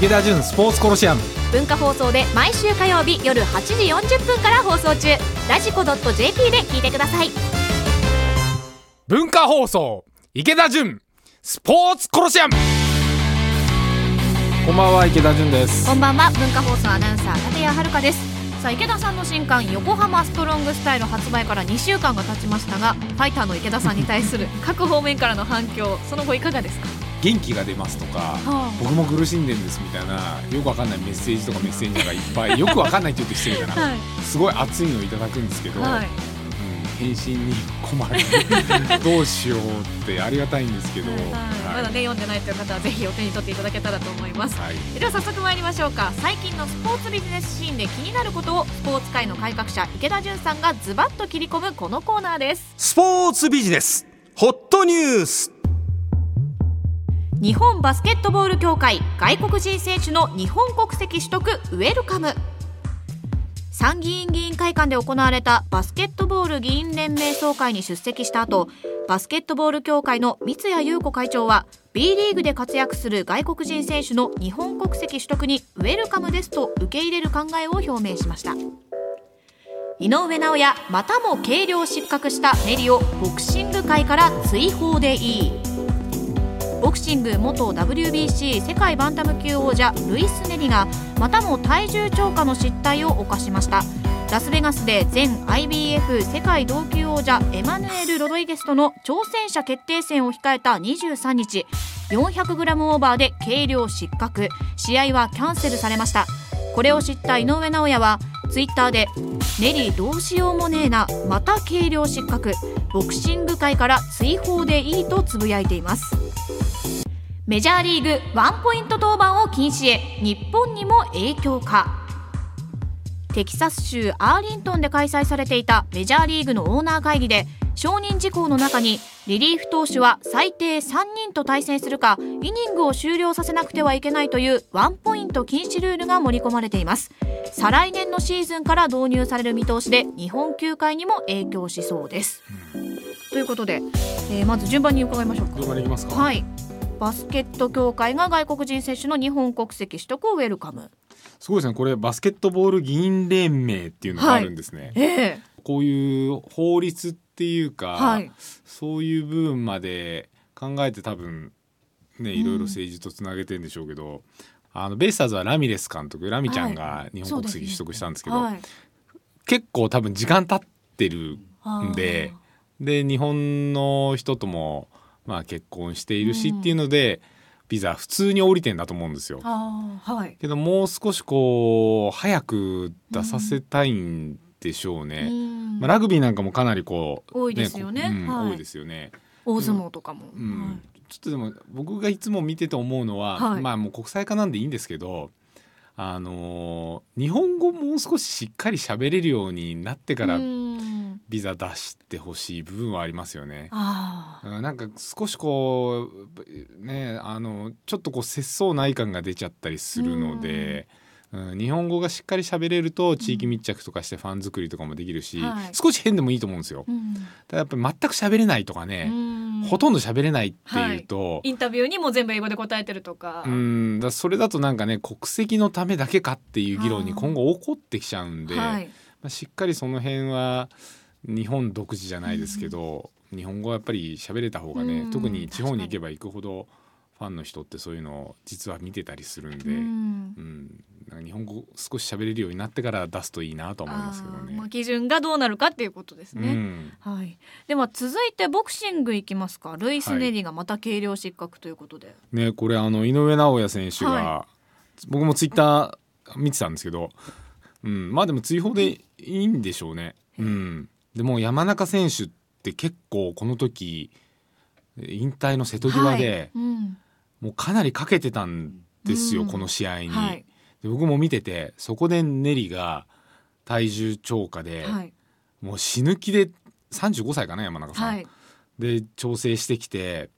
池田純スポーツコロシアム。文化放送で毎週火曜日夜8時40分から放送中。ラジコ .jp で聞いてください。文化放送池田純スポーツコロシアム。こんばんは池田純です。こんばんは文化放送アナウンサー立谷遥です。さあ池田さんの新刊横浜ストロングスタイル発売から2週間が経ちましたがファイターの池田さんに対する各方面からの反響その後いかがですか？元気が出ますとか、はあ、僕も苦しんでるんですみたいなよくわかんないメッセージとかメッセージがいっぱい よくわかんないって言うと失礼だな、はい、すごい熱いのをいただくんですけど、はい、返信に困る。どうしようってありがたいんですけど、はい、まだね読んでないという方はぜひお手に取っていただけたらと思います、はい、では早速参りましょうか。最近のスポーツビジネスシーンで気になることをスポーツ界の改革者池田純さんがズバッと切り込むこのコーナーです。スポーツビジネス。ホットニュース日本バスケットボール協会外国人選手の日本国籍取得ウェルカム。参議院議員会館で行われたバスケットボール議員連盟総会に出席した後バスケットボール協会の三谷裕子会長は B リーグで活躍する外国人選手の日本国籍取得にウェルカムですと受け入れる考えを表明しました。井上尚弥またも軽量失格したネリをボクシング界から追放でいい。ボクシング元 WBC 世界バンタム級王者ルイス・ネリがまたも体重超過の失態を犯しました。ラスベガスで前 IBF 世界同級王者エマヌエル・ロドリゲスとの挑戦者決定戦を控えた23日 400g オーバーで軽量失格。試合はキャンセルされました。これを知った井上尚弥はツイッターで「ネリどうしようもねえなまた軽量失格。ボクシング界から追放でいい」とつぶやいています。メジャーリーグワンポイント登板を禁止へ日本にも影響か。テキサス州アーリントンで開催されていたメジャーリーグのオーナー会議で承認事項の中にリリーフ投手は最低3人と対戦するかイニングを終了させなくてはいけないというワンポイント禁止ルールが盛り込まれています。再来年のシーズンから導入される見通しで日本球界にも影響しそうです、ということで、えー、まず順番に伺いましょうか。順番にいきますか。はいバスケット協会が外国人選手の日本国籍取得をウェルカム。すごいですね。これバスケットボール議員連盟っていうのがあるんですね、はい。えー、こういう法律っていうか、はい、そういう部分まで考えて多分ねいろいろ政治とつなげてんでしょうけど、うん、あのベイスターズはラミレス監督ラミちゃんが日本国籍取得したんですけど、はい。ね、結構多分時間経ってるんでで日本の人ともまあ、結婚しているしっていうので、ビザ普通に降りてんだと思うんですよ。はい、けどもう少しこう早く出させたいんでしょうね。まあ、ラグビーなんかもかなりこう、多いですよね。うんはい、多いですよね。大相撲とかも。うん、はい、ちょっとでも僕がいつも見てて思うのは、はい、まあもう国際化なんでいいんですけど。あのー、日本語もう少ししっかり喋れるようになってからビザ出してほしい部分はありますよね。なんか少しこうねあのちょっとこう節操ない感が出ちゃったりするので。うん、日本語がしっかり喋れると地域密着とかしてファン作りとかもできるし、少し変でもいいと思うんですよ。うん、ただやっぱり全く喋れないとかね、ほとんど喋れないっていうと、はい、インタビューにも全部英語で答えてるとか。うんだそれだとなんかね国籍のためだけかっていう議論に今後起こってきちゃうんで、はい、まあ、しっかりその辺は日本独自じゃないですけど、うん、日本語はやっぱり喋れた方がね、うん、特に地方に行けば行くほどファンの人ってそういうのを実は見てたりするんで、うん、うん、日本語少し喋れるようになってから出すといいなと思いますけどね。まあ、基準がどうなるかっていうことですね。うん、はい。では続いてボクシングいきますか。ルイス・ネリがまた軽量失格ということで。はい、ねこれあの井上尚弥選手が、はい、僕もツイッター見てたんですけど、うん、まあでも追放でいいんでしょうね。うん。でも山中選手って結構この時引退の瀬戸際で、はいうん、もうかなりかけてたんですよ、うん、この試合に、はい、で僕も見ててそこでネリが体重超過で、はい、もう死ぬ気で35歳かな山中さん、で調整してきて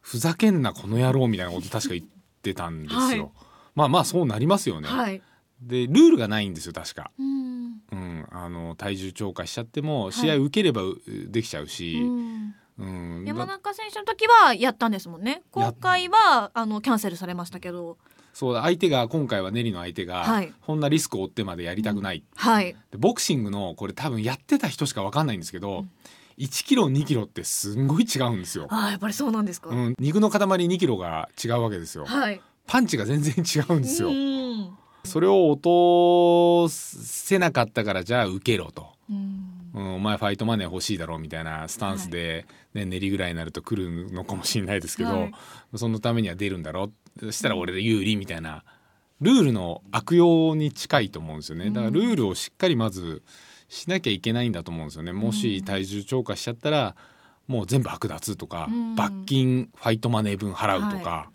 ふざけんなこの野郎みたいなこと確か言ってたんですよ。まあまあそうなりますよね。でルールがないんですよ確か。うん。うん、あの体重超過しちゃっても試合受ければできちゃうし、はいうん、山中選手の時はやったんですもんね。今回はあのキャンセルされましたけど。そう相手が今回はネリの相手が、はい。こんなリスクを負ってまでやりたくない、はい。でボクシングのこれ多分やってた人しか分かんないんですけど、1キロ2キロってすんごい違うんですよ。あーやっぱりそうなんですか、うん、肉の塊2キロが違うわけですよ。はい。パンチが全然違うんですよ。う。ん。それを落とせなかったからじゃあ受けろと。うんうん、お前ファイトマネー欲しいだろうみたいなスタンスで、ね練りぐらいになると来るのかもしれないですけど、はい。そのためには出るんだろう。そしたら俺で有利みたいなルールの悪用に近いと思うんですよね。だからルールをしっかりまずしなきゃいけないんだと思うんですよね。もし体重超過しちゃったらもう全部剥奪とか、うん。罰金ファイトマネー分払うとか,、は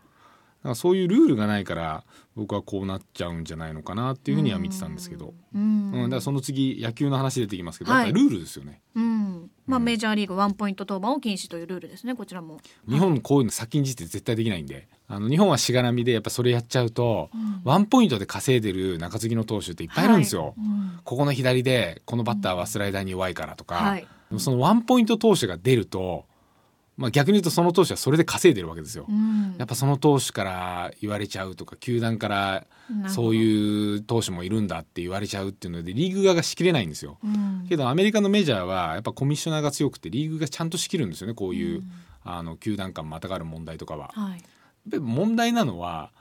なんかそういうルールがないから僕はこうなっちゃうんじゃないのかなっていうふうには見てたんですけど。うん。うん、だからその次野球の話出てきますけど、はい。ルールですよね。うん。まあ、うん。メジャーリーグワンポイント登板を禁止というルールですねこちらも。日本こういうの先んじて絶対できないんで。あの日本はしがらみでやっぱそれやっちゃうと、うん。ワンポイントで稼いでる中継ぎの投手っていっぱいいるんですよ、はい。うん。ここの左でこのバッターはスライダーに弱いからとか、はい。そのワンポイント投手が出ると、まあ、逆に言うとその投手はそれで稼いでるわけですよ、うん。やっぱその投手から言われちゃうとか球団からそういう投手もいるんだって言われちゃうっていうのでリーグ側がしきれないんですよ。うん。けどアメリカのメジャーはやっぱコミッショナーが強くてリーグがちゃんと仕切るんですよねこういう、あの球団間またがる問題とかは。はい。問題なのは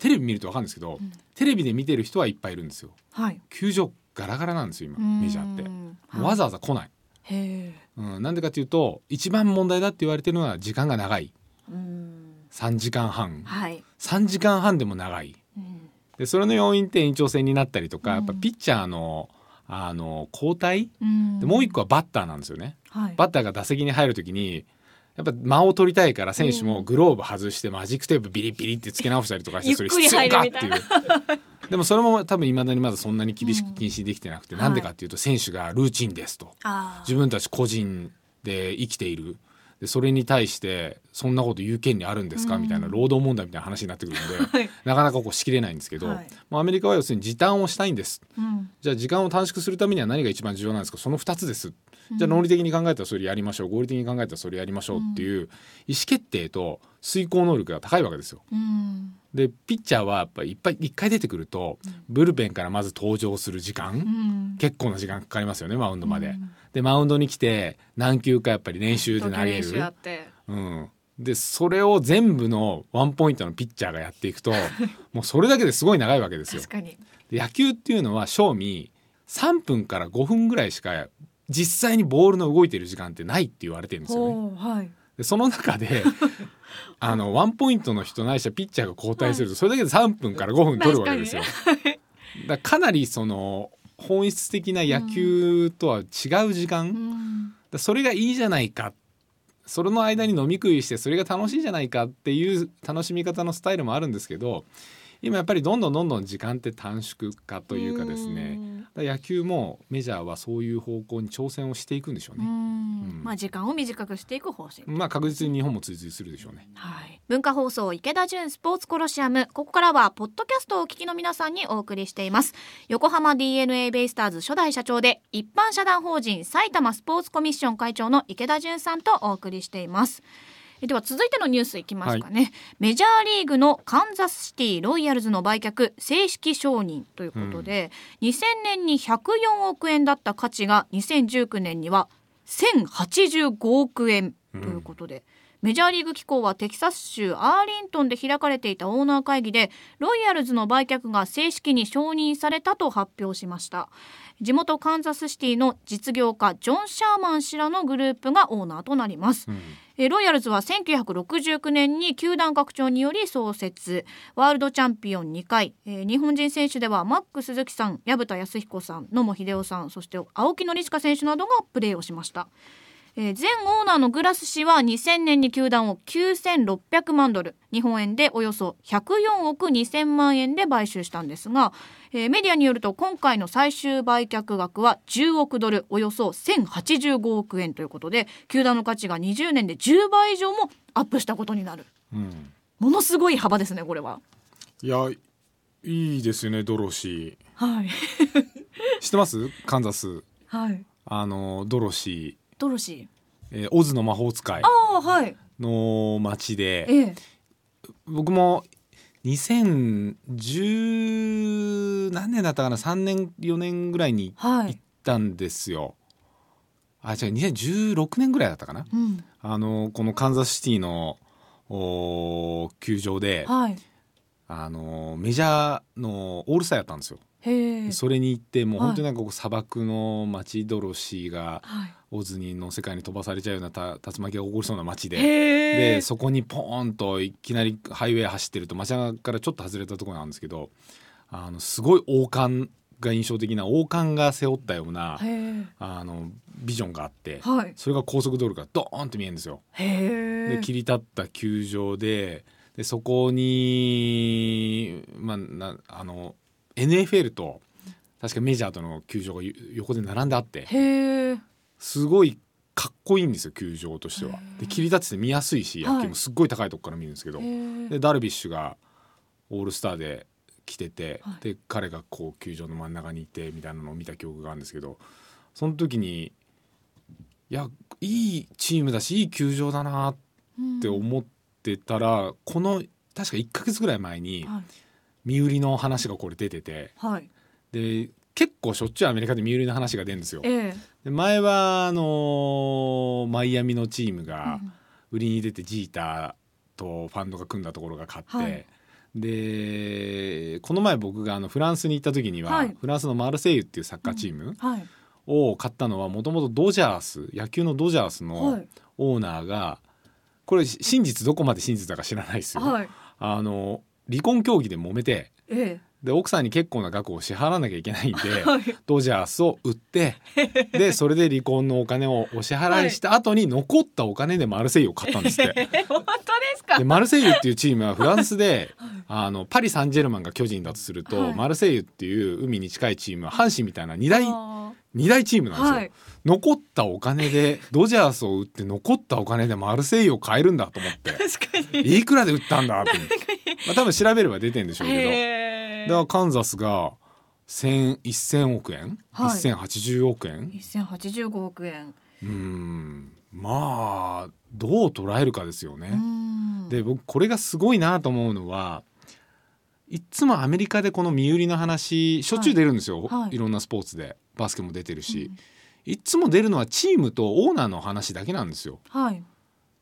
テレビ見ると分かるんですけど、テレビで見てる人はいっぱいいるんですよ。はい。球場ガラガラなんですよ今メジャーって。わざわざ来ない、うん、なんでかっていうと一番問題だって言われてるのは時間が長い。うん。3時間半。はい、3時間半でも長い。うん。でそれの要因って延長戦になったりとか、うん。やっぱピッチャーのあの交代？うん。でもう一個はバッターなんですよね。はい、バッターが打席に入るときにやっぱ間を取りたいから選手もグローブ外してマジックテープビリビリってつけ直したりとかしてそれ必要かっていうでもそれも多分いまだにまだそんなに厳しく禁止できてなくて、うん。なんでかっていうと選手がルーチンですと。自分たち個人で生きている。でそれに対してそんなこと言う権利あるんですか、うんみたいな労働問題みたいな話になってくるんで、はい。なかなかこうしきれないんですけど、はい。まあ、アメリカは要するに時短をしたいんです。うん。じゃあ時間を短縮するためには何が一番重要なんですか？その2つです。じゃあ論理的に考えたらそれやりましょう合理的に考えたらそれやりましょうっていう意思決定と遂行能力が高いわけですよ。うんでピッチャーはやっぱりいっぱい一回出てくるとブルペンからまず登場する時間、うん。結構な時間かかりますよねマウンドまで。うん。でマウンドに来て何球かやっぱり練習で投げる。でそれを全部のワンポイントのピッチャーがやっていくと もうそれだけですごい長いわけですよ。確。かに。で野球っていうのは正味3分から5分ぐらいしか実際にボールの動いてる時間ってないって言われてるんですよね。はいでその中で あのワンポイントの人ないしはピッチャーが交代するとそれだけで3分から5分取るわけですよ。だかなりその本質的な野球とは違う時間、うだそれがいいじゃないか。それの間に飲み食いしてそれが楽しいじゃないかっていう楽しみ方のスタイルもあるんですけど今やっぱりどんどんどんどん時間って短縮化というかですね。野球もメジャーはそういう方向に挑戦をしていくんでしょううね。ん。まあ時間を短くしていく方針。まあ確実に日本も追随するでしょうね。はい、文化放送池田純スポーツコロシアム。ここからはポッドキャストをお聞きの皆さんにお送りしています。横浜 DNA ベイスターズ初代社長で一般社団法人埼玉スポーツコミッション会長の池田純さんとお送りしています。えでは続いてのニュースいきますかね、メジャーリーグのカンザスシティロイヤルズの売却正式承認ということで、2000年に104億円だった価値が2019年には1085億円ということで、メジャーリーグ機構はテキサス州アーリントンで開かれていたオーナー会議でロイヤルズの売却が正式に承認されたと発表しました地元カンザスシティの実業家ジョン・シャーマン氏らのグループがオーナーとなります、うん。えーロイヤルズは1969年に球団拡張により創設。ワールドチャンピオン2回、えー日本人選手ではマック鈴木さん薮田康彦さん野茂英雄さんそして青木宣親選手などがプレーをしました。えー前オーナーのグラス氏は2000年に球団を9600万ドル日本円でおよそ104億2000万円で買収したんですが、えーメディアによると今回の最終売却額は10億ドルおよそ1085億円ということで球団の価値が20年で10倍以上もアップしたことになる。うん。ものすごい幅ですねこれは。いやいいですよねドロシはい、ー 知ってます？カンザス。はい、あのドロシドロシー、えーオズの魔法使いーああはい。の街でええ。僕も2010何年だったかな？3年4年ぐらいにはい。行ったんですよ。あ違う2016年ぐらいだったかな？うん。あのこのカンザスシティのおー球場で、はい。あのメジャーのオールスターやったんですよ。へえそれに行ってもうはい。本当になんかこう砂漠の町ドロシーがはいオズニの世界に飛ばされちゃうようなた竜巻が起こりそうな街で。でそこにポーンといきなりハイウェイ走ってると街中からちょっと外れたところなんですけどあのすごい王冠が印象的な王冠が背負ったようなあのビジョンがあってはい。それが高速道路からドーンって見えるんですよ。で切り立った球場ででそこに、まあ、なあの NFL と確かメジャーとの球場がよ横で並んであってすごいかっこいいんですよ球場としては。で切り立ってて見やすいしはい。野球もすっごい高いとこから見るんですけど、へえでダルビッシュがオールスターで来てて、はい。で彼がこう球場の真ん中にいてみたいなのを見た記憶があるんですけど。その時にいやいいチームだしいい球場だなって思ってたら、この確か1ヶ月ぐらい前にはい。身売りの話がこれ出てて。はい。で結構しょっちゅうアメリカで身売りの話が出るんですよ。ええ。で前はあのーマイアミのチームがうん。売りに出てジーターとファンドが組んだところが勝って、はい。でこの前僕があのフランスに行った時には、はい。フランスのマルセイユっていうサッカーチームはい。を買ったのはもともとドジャース野球のドジャースはのい。オーナーがこれ真実どこまで真実だか知らないですよ。はい。あの離婚協議で揉めてえで奥さんに結構な額を支払わなきゃいけないんで、ドジャースを売って でそれで離婚のお金をお支払いした後に残ったお金でマルセイユを買ったんですって。え 本当ですか？でマルセイユっていうチームはフランスであのパリ・サンジェルマンが巨人だとすると、はい。マルセイユっていう海に近いチームは阪神みたいな2大あ二大チームなんですよ。はい。残ったお金でドジャースを売って残ったお金でマルセイユを買えるんだと思って。ー確かに。いくらで売ったんだって、まあ、多分調べれば出てんでしょうけど。だカンザスが1000 1000億円、はい。1080億円？1085億円。うーん。まあどう捉えるかですよね。うん。で僕これがすごいなと思うのはいっつもアメリカでこの身売りの話しょっちゅう出るんですよ、はい。はい。い、ろんなスポーツでバスケも出てるし、いっつも出るのはチームとオーナーの話だけなんですよ。はい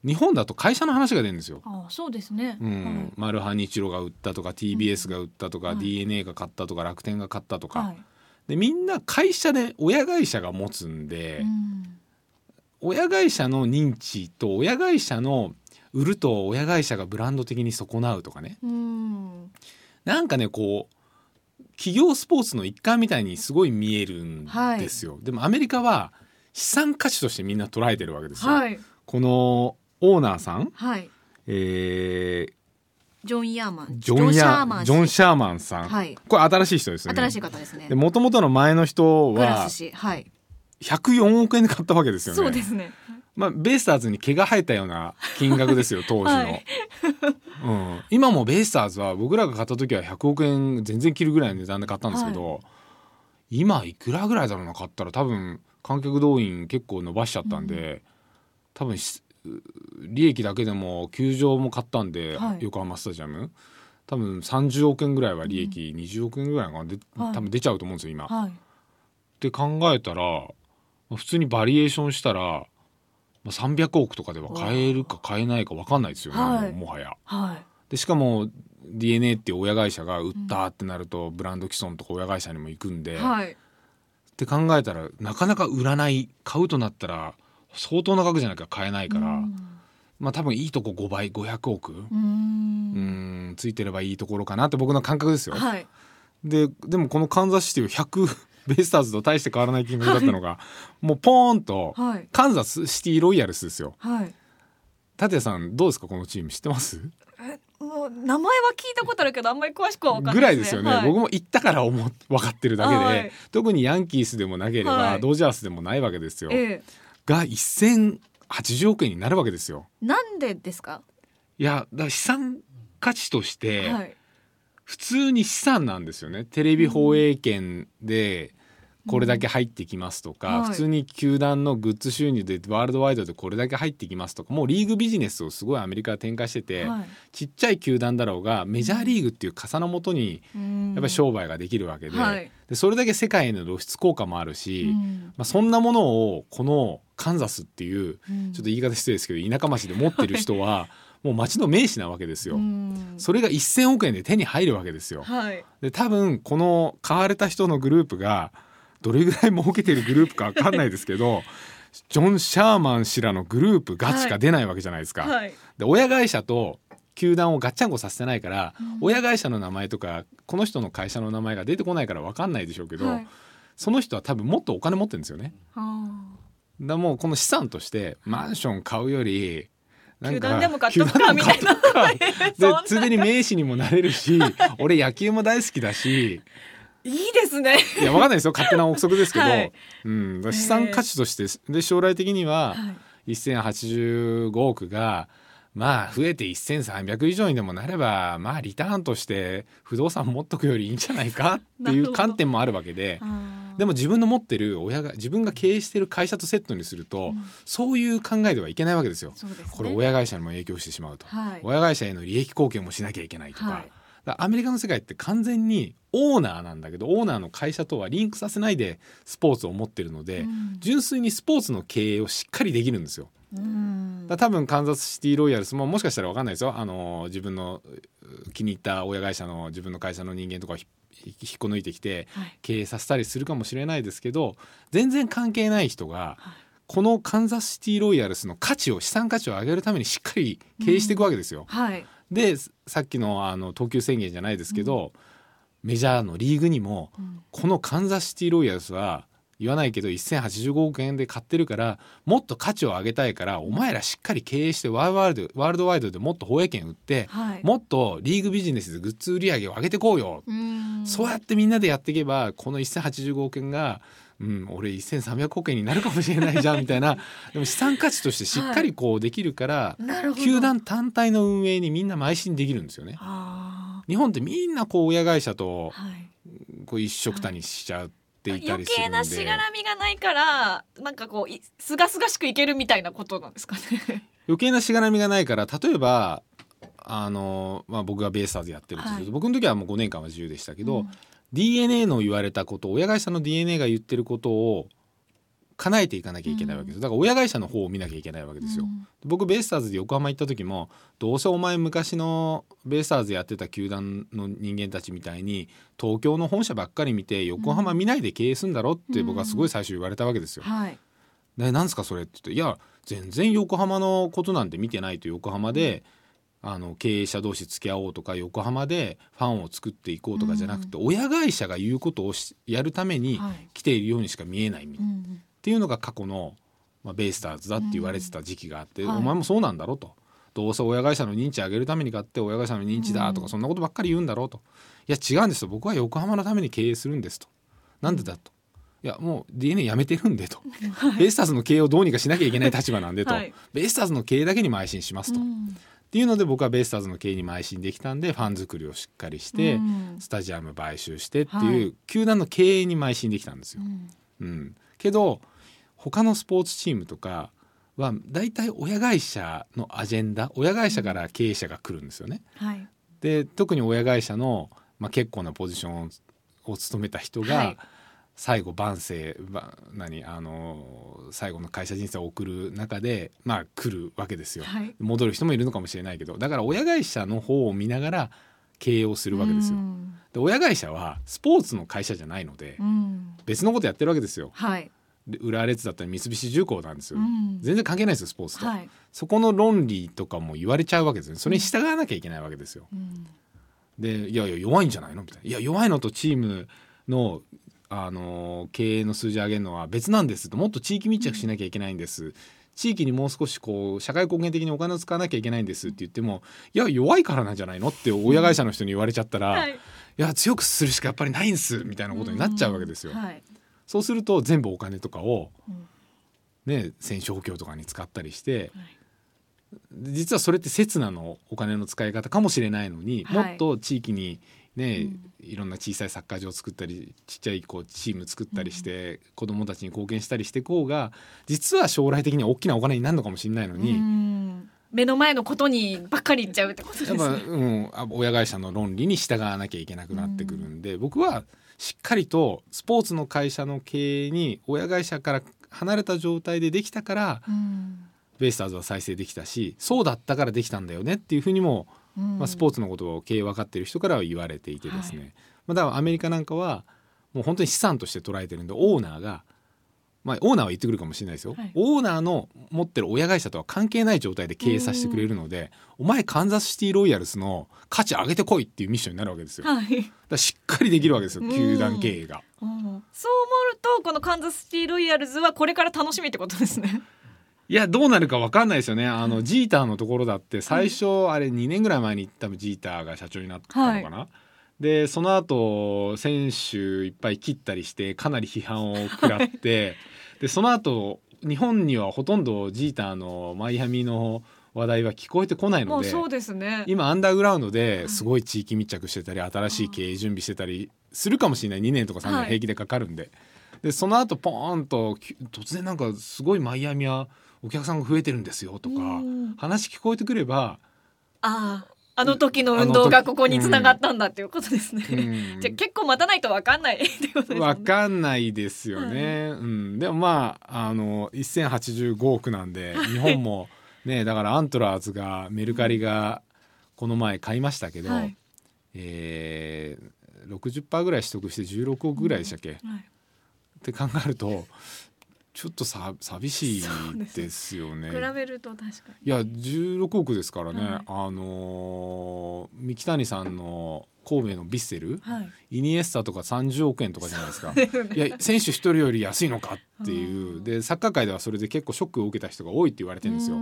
日本だと会社の話が出るんですよ。あそうですね。うん、マルハニチロが売ったとか TBS が売ったとか、はい。DNA が買ったとか楽天が買ったとか、はい。でみんな会社で親会社が持つんで、うん。親会社の認知と親会社の売ると親会社がブランド的に損なうとかね。うん。なんかねこう企業スポーツの一環みたいにすごい見えるんですよ、でもアメリカは資産価値としてみんな捉えてるわけですよ、はい。このオーナーさん、はい。えジョン・ヤーマン。ージョンヤシャーマン。ジョン・シャーマンさん、はい。これ新しい人ですよね。新しい方ですね。で元々の前の人ははい。104億円で買ったわけですよね。そうですね。まあ、ベイスターズに毛が生えたような金額ですよ 当時の、はい。うん、今もベイスターズは僕らが買った時は100億円全然切るぐらいの値段で買ったんですけど、今いくらぐらいだろうな買ったら。多分観客動員結構伸ばしちゃったんで、多分し利益だけでも球場も買ったんで、はい。横浜スタジアム。多分30億円ぐらいは利益、20億円ぐらいかな。で、はい。多分出ちゃうと思うんですよ今。はい。って考えたらまあ普通にバリエーションしたら、まあ、300億とかでは買えるか買えないか分かんないですよね、はい。もはや。はい。でしかも DNA っていう親会社が売ったってなると、ブランド既存とか親会社にも行くんで、っはい。て考えたらなかなか売らない買うとなったら相当な額じゃなきゃ買えないから、うん。まあ多分いいとこ5倍500億ううんんついてればいいところかなって僕の感覚ですよ。はい。ででもこのカンザスシティは100ベイスターズと大して変わらない金額だったのが、もうポーンと、はい。カンザスシティロイヤルスですよ。はい。立谷さんどうですかこのチーム知ってます？えもう名前は聞いたことあるけどあんまり詳しくは分かんないぐらいですよね、はい。僕も行ったから思っ分かってるだけで、はい。特にヤンキースでもなければ、はい。ドジャースでもないわけですよ。えが1080億円になるわけですよ。えなんでですか？いやだ資産価値としてはい。普通に資産なんですよね。テレビ放映権でこれだけ入ってきますとか、はい。普通に球団のグッズ収入でワールドワイドでこれだけ入ってきますとかもうリーグビジネスをすごいアメリカは展開してて、はい。ちっちゃい球団だろうがメジャーリーグっていう傘のもとにややっぱり商売ができるわけで,、はい。でそれだけ世界への露出効果もあるし、うん。まあ、そんなものをこのカンザスっていううん。ちょっと言い方失礼ですけど田舎町で持ってる人は もう町の名士なわけですよ。うん。それが1,000億円で手に入るわけですよ。はい。で多分この買われた人のグループがどれぐらい儲けてるグループか分かんないですけど ジョン・シャーマン氏らのグループがしか出ないわけじゃないですか。はい。で親会社と球団をガッチャンコさせてないから、親会社の名前とかこの人の会社の名前が出てこないから分かんないでしょうけど、はい。その人は多分もっとお金持ってるんですよね。あだもうこの資産としてマンション買うより球団でも買っとくかみたいな。でつい でに名士にもなれるし俺野球も大好きだしーいいですね。いやわかんないですよ。勝手な憶測ですけど、はい。うん、資産価値としてで将来的にははい。1085億がまあ増えて1300以上にでもなればまあリターンとして不動産持っとくよりいいんじゃないかっていう観点もあるわけで。でも自分の持ってる親が自分が経営してる会社とセットにすると、うん。そういう考えではいけないわけですよ。すね。これ親会社にも影響してしまうと、はい。親会社への利益貢献もしなきゃいけないとか,、はいアメリカの世界って完全にオーナーなんだけどオーナーの会社とはリンクさせないでスポーツを持ってるので、うん。純粋にスポーツの経営をしっかりできるんですよ。多分カンザスシティロイヤルスももしかしたら分かんないですよ。あの自分のう気に入った親会社の自分の会社の人間とかをひ引っこ抜いてきてはい。経営させたりするかもしれないですけど全然関係ない人がはい。このカンザスシティロイヤルスの価値を資産価値を上げるためにしっかり経営していくわけですよ。はいでさっきのあの投球宣言じゃないですけど、メジャーのリーグにもうん。このカンザスシティロイヤルスは言わないけど1085億円で買ってるからもっと価値を上げたいからお前らしっかり経営してワールドワイドワールドワイドでもっと放映権売って、はい。もっとリーグビジネスでグッズ売り上げを上げてこうよ、うん。そうやってみんなでやっていけばこの1085億円が、うん、俺1300億円になるかもしれないじゃんみたいな。でも資産価値としてしっかりこうできるから、なるほど。球団単体の運営にみんな邁進できるんですよね。あ日本ってみんなこう親会社とこう一緒くたにしちゃっていた余りするんで、計なしがらみがないからなんかこういすがすがしくいけるみたいなことなんですかね。余計なしがらみがないから例えばあの、まあ、僕がベイスターズやってるとすると、はい。僕の時はもう5年間は自由でしたけど、うん DNA の言われたこと親会社の DNA が言ってることを叶えていかなきゃいけないわけです、だから親会社の方を見なきゃいけないわけですよ。うん。僕ベイスターズで横浜行った時もどうせお前昔のベイスターズやってた球団の人間たちみたいに東京の本社ばっかり見て横浜見ないで経営するんだろって僕はすごい最初言われたわけですよ。はい。でなんすかそれって言っていや全然横浜のことなんて見てないと横浜で、あの経営者同士付き合おうとか横浜でファンを作っていこうとかじゃなくて、親会社が言うことをしやるためにはい。来ているようにしか見えないみ、っうん。ていうのが過去の、まあ、ベイスターズだって言われてた時期があって、お前もそうなんだろうと。どうせ親会社の認知上げるために買って親会社の認知だとか、うんそんなことばっかり言うんだろうと。いや違うんですよ。僕は横浜のために経営するんですと。なんでだと。いやもう DNA やめてるんでと。ベイスターズの経営をどうにかしなきゃいけない立場なんでと、はい。ベイスターズの経営だけに邁進しますと、っうんていうので僕はベイスターズの経営に邁進できたんでファン作りをしっかりして、うん。スタジアム買収してっていう、はい。球団の経営に邁進できたんですよ。うん。うん、けど他のスポーツチームとかは大体親会社のアジェンダ親会社から経営者が来るんですよね。はい。で特に親会社の、まあ、結構なポジションを務めた人が、はい最後万世ば何あの最後の会社人生を送る中でまあ来るわけですよ。はい。戻る人もいるのかもしれないけどだから親会社の方を見ながら経営をするわけですよ。うん。で親会社はスポーツの会社じゃないのでうん。別のことやってるわけですよ。はい。で浦和レッズだったら三菱重工なんですよ。うん。全然関係ないですよスポーツと、はい。そこの論理とかも言われちゃうわけですよ。ねそれに従わなきゃいけないわけですよ。うん。でいやいや弱いんじゃないの？みたいな。いや弱いのとチームのあの経営の数字上げるのは別なんですと。もっと地域密着しなきゃいけないんです、地域にもう少しこう社会貢献的にお金を使わなきゃいけないんですって言ってもいや弱いからなんじゃないのって親会社の人に言われちゃったら、はい。いや強くするしかやっぱりないんすみたいなことになっちゃうわけですよ。はい。そうすると全部お金とかをうん。ね選手補強とかに使ったりしてはい。実はそれって刹那のお金の使い方かもしれないのに、はい。もっと地域にね、いろんな小さいサッカー場を作ったりちっちゃいこうチーム作ったりして、子どもたちに貢献したりしていこうが実は将来的には大きなお金になるのかもしれないのに、うん。目の前のことにばっかりいっちゃうってことですやっぱ、ね。うん、あ親会社の論理に従わなきゃいけなくなってくるんで、僕はしっかりとスポーツの会社の経営に親会社から離れた状態でできたからうん。ベイスターズは再生できたしそうだったからできたんだよねっていうふうにも、うんまあ、スポーツのことを経営分かってる人からは言われていてですね、まあ、だからアメリカなんかはもう本当に資産として捉えてるんでオーナーが、まあ、オーナーは言ってくるかもしれないですよ、はいオーナーの持ってる親会社とは関係ない状態で経営させてくれるのでお前カンザスシティロイヤルスの価値上げてこいっていうミッションになるわけですよ。はい。らしっかりできるわけですようん球団経営が。うんそう思うとこのカンザスシティロイヤルズはこれから楽しみってことですね。いやどうなるか分かんないですよね。あのジーターのところだって最初、あれ2年ぐらい前に多分ジーターが社長になったのかな、でその後選手いっぱい切ったりしてかなり批判を食らって でその後日本にはほとんどジーターのマイアミの話題は聞こえてこないのでそうですね。今アンダーグラウンドですごい地域密着してたり新しい経営準備してたりするかもしれない。2年とか3はい。年平気でかかるんで,、でその後ポーンとき突然なんかすごいマイアミはお客さんが増えてるんですよとかうん。話聞こえてくれば、あああの時の運動がここに繋がったんだっていうことですね。うん。じゃあ結構待たないとわかんない ってことですね。わかんないですよね、うん、でもまああの1085億なんで日本もねだからアントラーズがメルカリがこの前買いましたけど、はい。えー、60%ぐらい取得して16億ぐらいでしたっけ、はいって考えるとちょっとさ寂しいですよね。比べると確かいや16億ですからね、はい。あのー三木谷さんの神戸のヴィッセル、に。はい。イニエスタとか30億円とかじゃないですか。いや選手一人より安いのかっていう。でサッカー界ではそれで結構ショックを受けた人が多いって言われてるんですよ。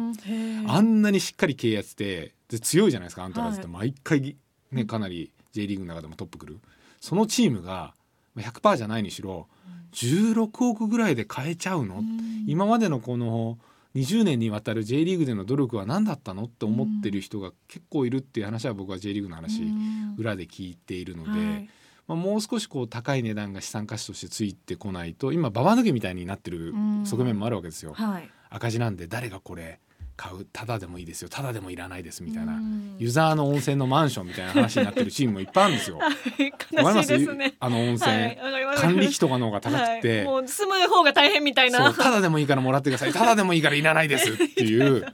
あんなにしっかり経営やっててで強いじゃないですかアントラーズって。は毎回ねかなり J リーグの中でもトップくる。そのチームがまあ100%じゃないにしろ16億ぐらいで買えちゃうの、うん。今までのこの20年にわたる J リーグでの努力は何だったの？って思ってる人が結構いるっていう話は僕は J リーグの話うん。裏で聞いているので、はい。まあ、もう少しこう高い値段が資産価値としてついてこないと今ババ抜けみたいになってるうん側面もあるわけですよ。はい。赤字なんで誰がこれ買う。ただでもいいですよ。ただでもいらないですみたいな、うん。ユーザーの温泉のマンションみたいな話になってるチームもいっぱいあるんですよ。悲ましいですね。あの温泉、はい。管理費とかの方が高くて、はい。もう住む方が大変みたいそな。うただでもいいからもらってください。ただでもいいからいらないですっていう。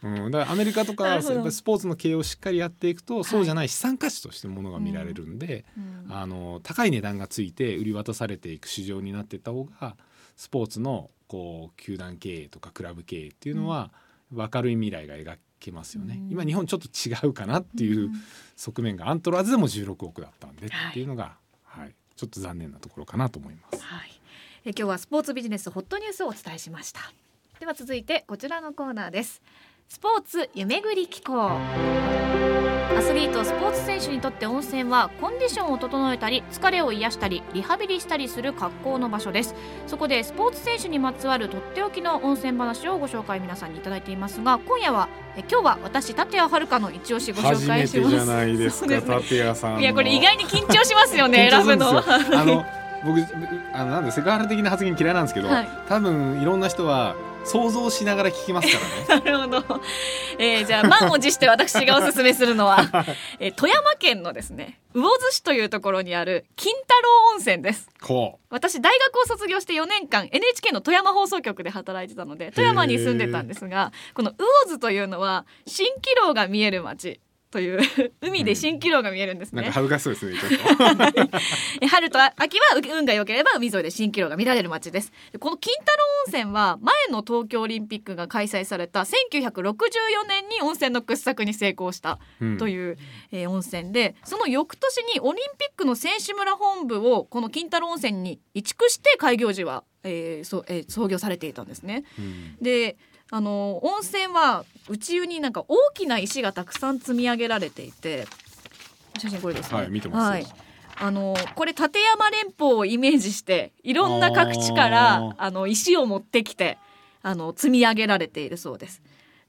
うん、だからアメリカとかスポーツの経営をしっかりやっていくと、そうじゃない資産価値としてものが見られるんで、うん。あの高い値段がついて売り渡されていく市場になっていった方がスポーツのこう球団経営とかクラブ経営っていうのは明るい未来が描けますよね、うん今日本ちょっと違うかなっていう側面がアントラーズでも16億だったんでっていうのが、はいちょっと残念なところかなと思います。はい。え今日はスポーツビジネスホットニュースをお伝えしました。では続いてこちらのコーナーです。スポーツ夢ぐり機構。アスリートスポーツ選手にとって温泉はコンディションを整えたり疲れを癒したりリハビリしたりする格好の場所です。そこでスポーツ選手にまつわるとっておきの温泉話をご紹介皆さんにいただいていますが今夜はえ今日は私立谷遥の一押しご紹介します。そうですね。立谷さいやこれ意外に緊張しますよね 選ぶの。あの僕あのなんでセクハラ的な発言嫌いなんですけど、はい。多分いろんな人は想像しながら聞きますからね。なるほど、えー、じゃあ満を持して私がおすすめするのは、えー富山県のですね魚津市というところにある金太郎温泉です。こ私大学を卒業して4年間 NHK の富山放送局で働いてたので富山に住んでたんですがこの魚津というのは蜃気楼が見える町という海で蜃気楼が見えるんですうなんかね、恥ずかしそうですねちょっと。え 春と秋は運が良ければ海沿いで蜃気楼が見られる町です。でこの金太郎温泉は前の東京オリンピックが開催された1964年に温泉の掘削に成功したうん。という、えー温泉でその翌年にオリンピックの選手村本部をこの金太郎温泉に移築して開業時は、えーそうえー創業されていたんですね。うん。であの温泉は内湯になんか大きな石がたくさん積み上げられていて写真これですね。はい見てますはいあのこれ立山連峰をイメージしていろんな各地からあの石を持ってきてあの積み上げられているそうです。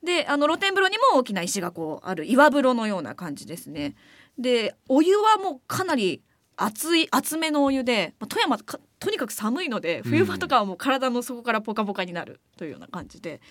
であの露天風呂にも大きな石がこうある岩風呂のような感じですね。でお湯はもうかなり熱い熱めのお湯で、まあ、富山かとにかく寒いので冬場とかはもう体の底からポカポカになるというような感じで。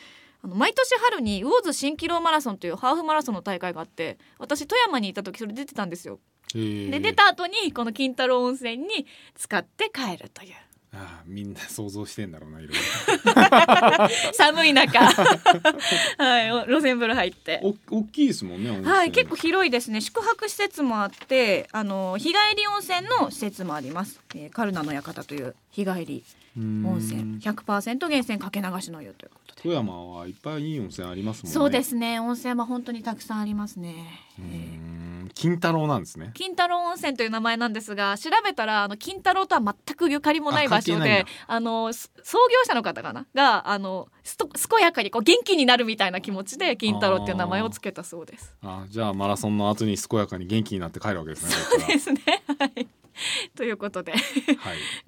あの毎年春に魚津蜃気楼マラソンというハーフマラソンの大会があって私富山にいた時それ出てたんですよ。で出た後にこの金太郎温泉に使って帰るというああみんな想像してんだろうないろい 寒い中。はいお露天風呂入って。ろお大きいですもんねはい結構広いですね。宿泊施設もあってあの日帰り温泉の施設もあります、えーカルナの館という日帰り温泉。100%源泉かけ流しの湯ということで。富山はいっぱいいい温泉ありますもんね。そうですね。温泉は本当にたくさんありますね、うえーん金太郎なんですね金太郎温泉という名前なんですが調べたらあの金太郎とは全くゆかりもない場所であのす創業者の方かな？があのすと健やかにこう元気になるみたいな気持ちで金太郎っていう名前をつけたそうです。あじゃあマラソンの後に健やかに元気になって帰るわけですねそうですね。はい。ということで。はい。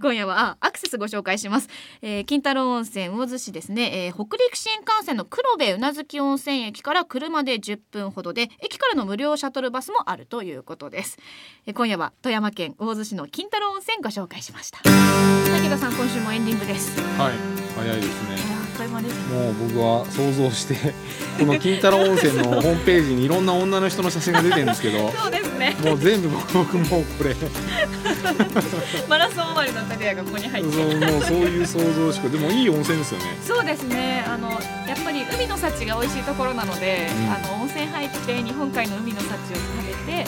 今夜はあアクセスご紹介します、えー、金太郎温泉魚津市ですね、えー北陸新幹線の黒部宇奈月温泉駅から車で10分ほどで駅からの無料シャトルバスもあるということです、えー今夜は富山県魚津市の金太郎温泉ご紹介しました。竹田さん今週もエンディングです。いはい。早いですやねですもう僕は想像して この金太郎温泉のホームページにいろんな女の人の写真が出てるんですけど そうですね。もう全部僕もうこれ。そ うマラソン終わりのタリアがここに入って。もうそういう想像しかでもいい温泉ですよね。そうですね。あのやっぱり海の幸が美味しいところなので、うん。あの温泉入って日本海の海の幸を食べて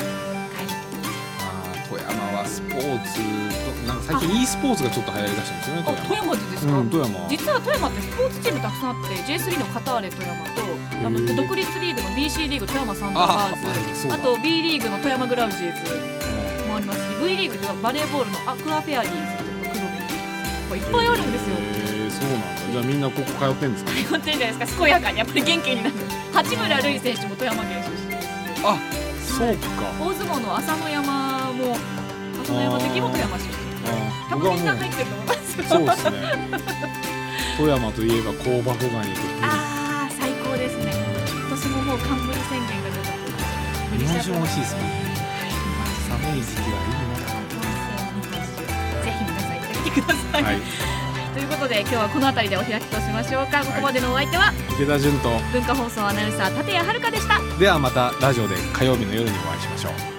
山はスポーツとなんか最近 e スポーツがちょっと流行りだしたんですよねあ富山。でですか、うん富山。実は富山ってスポーツチームたくさんあって J3 のカターレ富山とあのへー独立リーグの BC リーグ富山サンダーバーズああと B リーグの富山グラウジーズもありますし V リーグではバレーボールのアクアフェアリーズとか黒部いっぱいあるんですよ。へえそうなんだ。じゃあみんなここ通ってんですか？通ってるじゃないですか？健やかにやっぱり元気になる。八村塁選手も富山県出身あそうか。大相撲の朝乃山も朝乃山関も富山出身あ多分みんな入ってると思います。よそうですね。富山といえば香箱ガニとああ最高ですね。今年ももう冠宣言が出たと日本酒も美味しいですね。はい。寒い時期はいぜひ皆さん行ってみてください、いなはい。ということで今日はこの辺りでお開きとしましょうか。ここまでのお相手は池田純と文化放送アナウンサー立谷遥でした。ではまたラジオで火曜日の夜にお会いしましょう